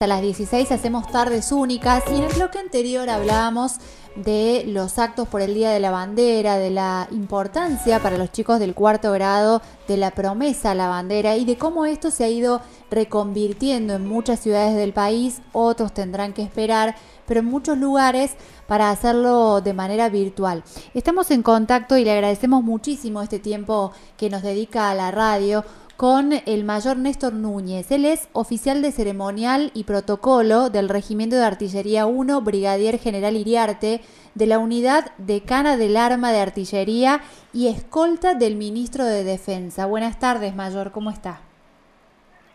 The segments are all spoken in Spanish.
A las 16 hacemos tardes únicas y en el bloque anterior hablábamos de los actos por el Día de la Bandera, de la importancia para los chicos del cuarto grado de la promesa a la bandera y de cómo esto se ha ido reconvirtiendo en muchas ciudades del país, otros tendrán que esperar, pero en muchos lugares para hacerlo de manera virtual. Estamos en contacto y le agradecemos muchísimo este tiempo que nos dedica a la radio con el mayor Néstor Núñez. Él es oficial de ceremonial y protocolo del Regimiento de Artillería 1, Brigadier General Iriarte, de la Unidad Decana del Arma de Artillería y escolta del Ministro de Defensa. Buenas tardes, Mayor, ¿cómo está?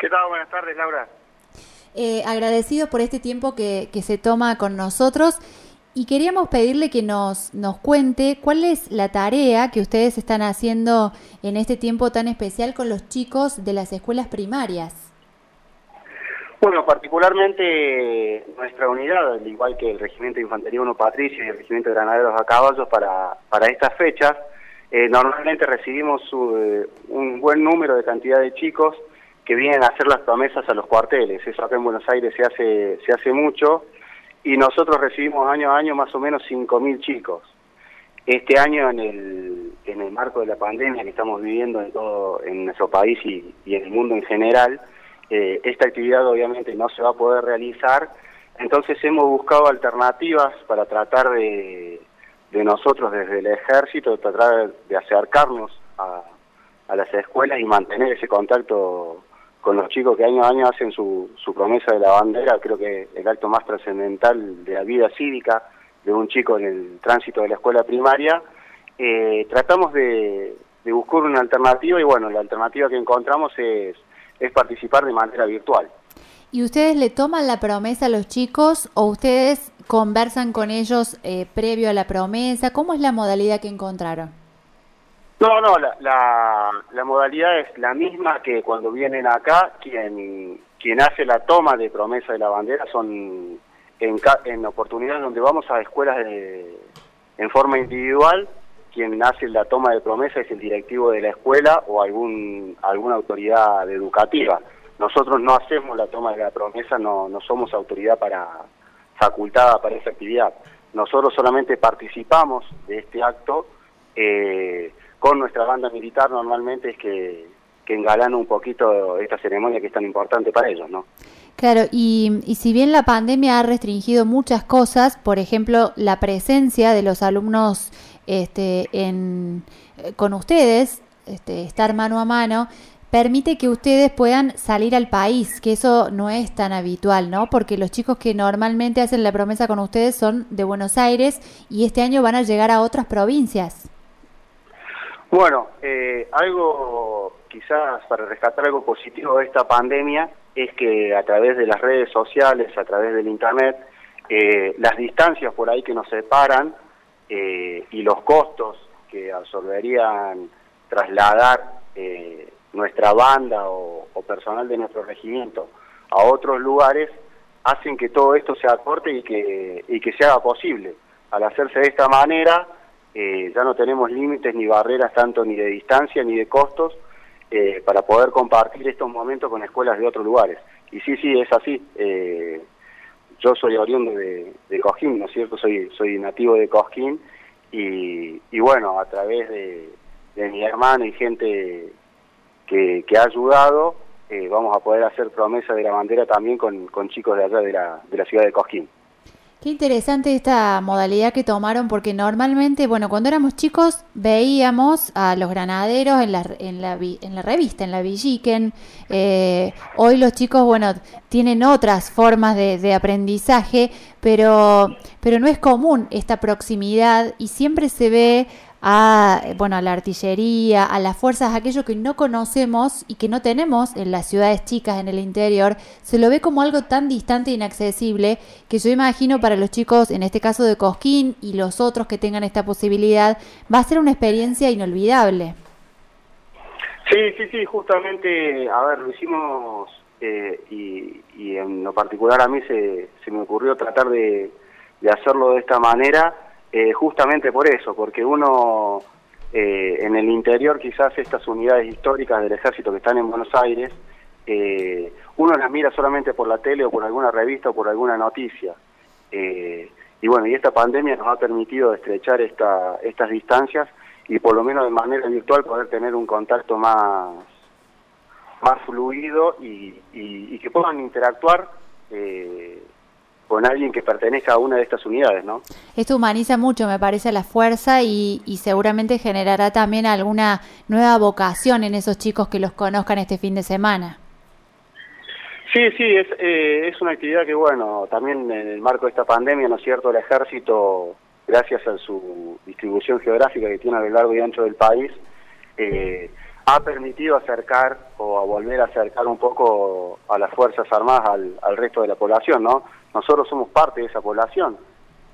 ¿Qué tal? Buenas tardes, Laura. Eh, agradecido por este tiempo que, que se toma con nosotros y queríamos pedirle que nos, nos cuente cuál es la tarea que ustedes están haciendo en este tiempo tan especial con los chicos de las escuelas primarias. Bueno, particularmente nuestra unidad, al igual que el Regimiento de Infantería 1 Patricio y el Regimiento de Granaderos a Caballos para, para estas fechas, eh, normalmente recibimos eh, un buen número de cantidad de chicos que vienen a hacer las promesas a los cuarteles. Eso acá en Buenos Aires se hace, se hace mucho y nosotros recibimos año a año más o menos 5.000 chicos. Este año en el, en el marco de la pandemia que estamos viviendo en todo en nuestro país y, en el mundo en general, eh, esta actividad obviamente no se va a poder realizar, entonces hemos buscado alternativas para tratar de, de nosotros desde el ejército, tratar de acercarnos a, a las escuelas y mantener ese contacto con los chicos que año a año hacen su, su promesa de la bandera, creo que el acto más trascendental de la vida cívica de un chico en el tránsito de la escuela primaria, eh, tratamos de, buscar una alternativa y bueno, la alternativa que encontramos es, es participar de manera virtual. ¿Y ustedes le toman la promesa a los chicos o ustedes conversan con ellos eh, previo a la promesa? ¿Cómo es la modalidad que encontraron? No, no, la, la, modalidad es la misma que cuando vienen acá, quien, quien hace la toma de promesa de la bandera son en, en oportunidades donde vamos a escuelas de, en forma individual, quien hace la toma de promesa es el directivo de la escuela o algún alguna autoridad educativa. Nosotros no hacemos la toma de la promesa, no, no somos autoridad para facultada para esa actividad. Nosotros solamente participamos de este acto eh, con nuestra banda militar normalmente es que, que engalana un poquito esta ceremonia que es tan importante para ellos, ¿no? Claro, y, y, si bien la pandemia ha restringido muchas cosas, por ejemplo, la presencia de los alumnos este, en, con ustedes, este, estar mano a mano, permite que ustedes puedan salir al país, que eso no es tan habitual, ¿no? Porque los chicos que normalmente hacen la promesa con ustedes son de Buenos Aires y este año van a llegar a otras provincias. Bueno, eh, algo quizás para rescatar algo positivo de esta pandemia es que a través de las redes sociales, a través del Internet, eh, las distancias por ahí que nos separan eh, y los costos que absorberían trasladar nuestra banda o, personal de nuestro regimiento a otros lugares hacen que todo esto se acorte y que, y que se haga posible. Al hacerse de esta manera, eh, ya no tenemos límites ni barreras tanto ni de distancia ni de costos eh, para poder compartir estos momentos con escuelas de otros lugares. Y sí, sí, es así. Eh, yo soy oriundo de, de, ¿no es cierto? Soy, soy nativo de Cosquín y, y bueno, a través de, de, mi hermano y gente que, que ha ayudado, vamos a poder hacer promesa de la bandera también con, con chicos de allá de la, de la ciudad de Cosquín. Qué interesante esta modalidad que tomaron porque normalmente, bueno, cuando éramos chicos veíamos a los granaderos en la, en la, en la revista, en la Villiquen. Eh, hoy los chicos, bueno, tienen otras formas de, de, aprendizaje, pero, pero no es común esta proximidad y siempre se ve a, bueno, a la artillería, a las fuerzas, aquello que no conocemos y que no tenemos en las ciudades chicas, en el interior, se lo ve como algo tan distante e inaccesible que yo imagino para los chicos, en este caso de Cosquín y los otros que tengan esta posibilidad, va a ser una experiencia inolvidable. Sí, sí, sí, justamente, a ver, lo hicimos eh, y, y, en lo particular a mí se, se me ocurrió tratar de, de hacerlo de esta manera eh, justamente por eso, porque uno eh, en el interior quizás estas unidades históricas del ejército que están en Buenos Aires eh, uno las mira solamente por la tele o por alguna revista o por alguna noticia. Eh, y bueno, y esta pandemia nos ha permitido estrechar esta, estas distancias y por lo menos de manera virtual poder tener un contacto más, más fluido y, que puedan interactuar eh, con alguien que pertenezca a una de estas unidades, ¿no? Esto humaniza mucho, me parece, la fuerza y, y, seguramente generará también alguna nueva vocación en esos chicos que los conozcan este fin de semana. Sí, sí, es, eh, es una actividad que, bueno, también en el marco de esta pandemia, ¿no es cierto?, el ejército, gracias a su distribución geográfica que tiene a lo largo y ancho del país, eh, ha permitido acercar o a volver a acercar un poco a las Fuerzas Armadas al, resto de la población, ¿no? Nosotros somos parte de esa población.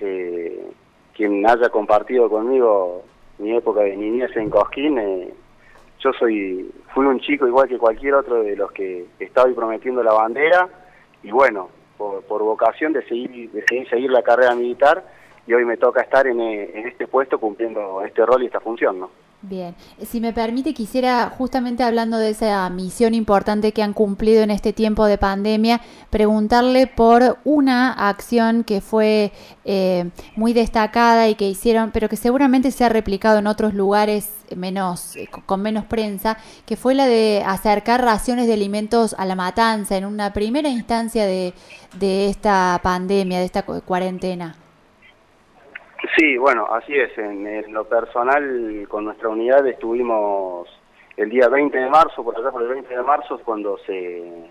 Eh, quien haya compartido conmigo mi época de niñez en Cosquín, eh, yo soy fui un chico igual que cualquier otro de los que estaba prometiendo la bandera y bueno, por, vocación decidí, decidí seguir la carrera militar y hoy me toca estar en, en este puesto cumpliendo este rol y esta función, ¿no? Bien, si me permite, quisiera, justamente hablando de esa misión importante que han cumplido en este tiempo de pandemia, preguntarle por una acción que fue eh, muy destacada y que hicieron, pero que seguramente se ha replicado en otros lugares menos eh, con menos prensa, que fue la de acercar raciones de alimentos a la matanza en una primera instancia de, de esta pandemia, de esta cuarentena. Sí, bueno, así es. En, lo personal, con nuestra unidad estuvimos el día 20 de marzo, por allá por el 20 de marzo, cuando se,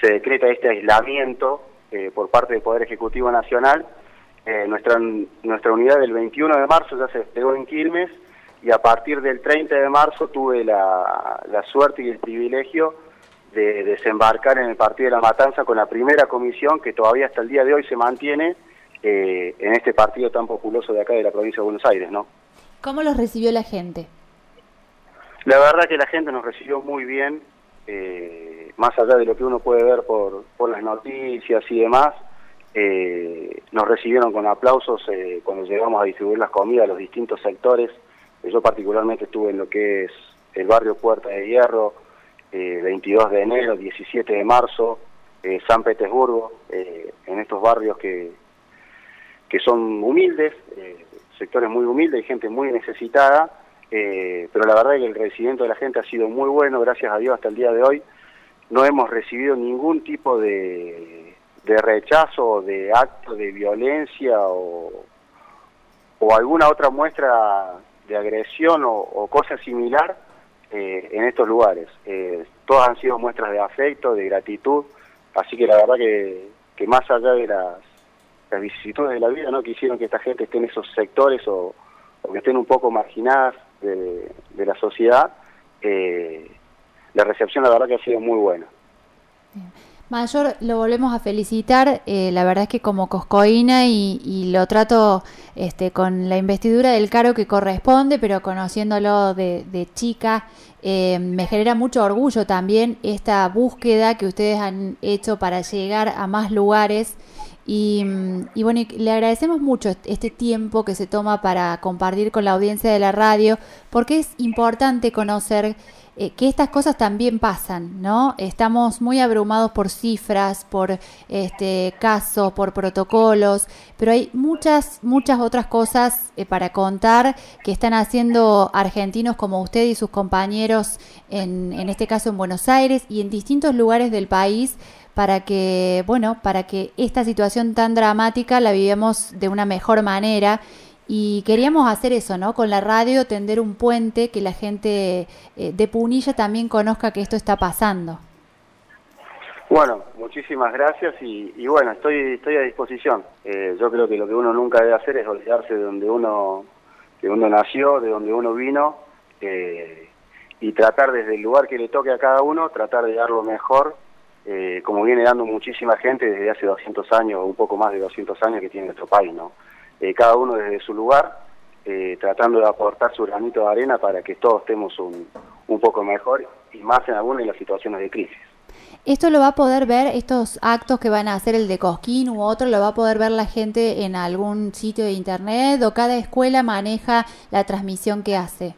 se decreta este aislamiento eh, por parte del Poder Ejecutivo Nacional. Eh, nuestra, nuestra unidad del 21 de marzo ya se despegó en Quilmes y a partir del 30 de marzo tuve la, la suerte y el privilegio de desembarcar en el Partido de la Matanza con la primera comisión que todavía hasta el día de hoy se mantiene eh, en este partido tan populoso de acá de la provincia de Buenos Aires, ¿no? ¿Cómo los recibió la gente? La verdad que la gente nos recibió muy bien, eh, más allá de lo que uno puede ver por, por las noticias y demás, eh, nos recibieron con aplausos cuando llegamos a distribuir las comidas a los distintos sectores. Yo particularmente estuve en lo que es el barrio Puerta de Hierro, 22 de enero, 17 de marzo, San Petersburgo, en estos barrios que, que son humildes, eh, sectores muy humildes y gente muy necesitada, eh, pero la verdad es que el recibimiento de la gente ha sido muy bueno, gracias a Dios hasta el día de hoy. No hemos recibido ningún tipo de, de rechazo, de acto de violencia o, o alguna otra muestra de agresión o, cosa similar eh, en estos lugares. todas han sido muestras de afecto, de gratitud, así que la verdad que, que más allá de las las vicisitudes de la vida no quisieron que esta gente esté en esos sectores o, que estén un poco marginadas de, la sociedad, eh, la recepción la verdad que ha sido muy buena. Mayor, lo volvemos a felicitar. Eh, la verdad es que como coscoína y, lo trato este, con la investidura del caro que corresponde, pero conociéndolo de, chica, eh, me genera mucho orgullo también esta búsqueda que ustedes han hecho para llegar a más lugares y, y, bueno, le agradecemos mucho este tiempo que se toma para compartir con la audiencia de la radio, porque es importante conocer eh, que estas cosas también pasan, ¿no? Estamos muy abrumados por cifras, por este casos, por protocolos, pero hay muchas, muchas otras cosas eh, para contar que están haciendo argentinos como usted y sus compañeros, en, en este caso en Buenos Aires y en distintos lugares del país para que, bueno, para que esta situación tan dramática la vivamos de una mejor manera. Y queríamos hacer eso, ¿no? Con la radio, tender un puente, que la gente eh, de Punilla también conozca que esto está pasando. Bueno, muchísimas gracias y, bueno, estoy estoy a disposición. Eh, yo creo que lo que uno nunca debe hacer es olvidarse de donde uno, de donde nació, de donde uno vino eh, y tratar desde el lugar que le toque a cada uno, tratar de dar lo mejor como viene dando muchísima gente desde hace 200 años, un poco más de 200 años que tiene nuestro país, ¿no? Eh, cada uno desde su lugar, eh, tratando de aportar su granito de arena para que todos estemos un, un poco mejor y más en algunas de las situaciones de crisis. ¿Esto lo va a poder ver, estos actos que van a hacer el de Cosquín u otro, lo va a poder ver la gente en algún sitio de internet o cada escuela maneja la transmisión que hace?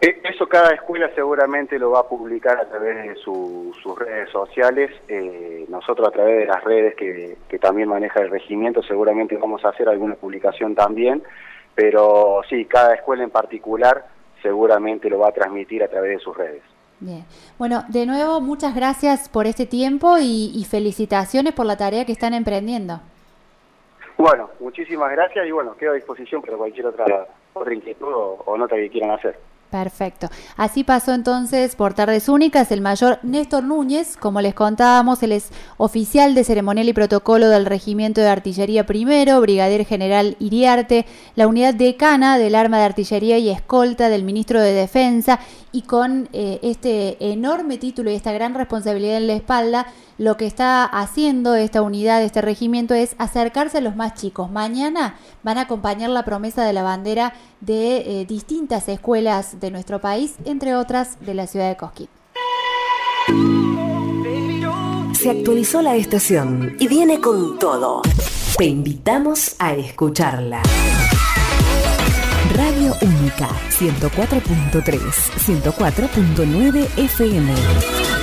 E, eso cada escuela seguramente lo va a publicar a través de sus redes sociales. Eh, nosotros a través de las redes que, también maneja el regimiento seguramente vamos a hacer alguna publicación también. Pero sí, cada escuela en particular seguramente lo va a transmitir a través de sus redes. Bien. Bueno, de nuevo, muchas gracias por este tiempo y, felicitaciones por la tarea que están emprendiendo. Bueno, muchísimas gracias y bueno, quedo a disposición para cualquier otra, otra inquietud o nota que quieran hacer. Perfecto. Así pasó entonces por Tardes Únicas el mayor Néstor Núñez, como les contábamos, él es oficial de ceremonial y protocolo del Regimiento de Artillería Primero, Brigadier General Iriarte, la unidad decana del Arma de Artillería y Escolta del Ministro de Defensa, y con eh, este enorme título y esta gran responsabilidad en la espalda, lo que está haciendo esta unidad, este regimiento, es acercarse a los más chicos. Mañana van a acompañar la promesa de la bandera de eh, distintas escuelas de nuestro país, entre otras de la ciudad de Cosquín. Se actualizó la estación y viene con todo. Te invitamos a escucharla. Radio Única 104.3, 104.9 FM.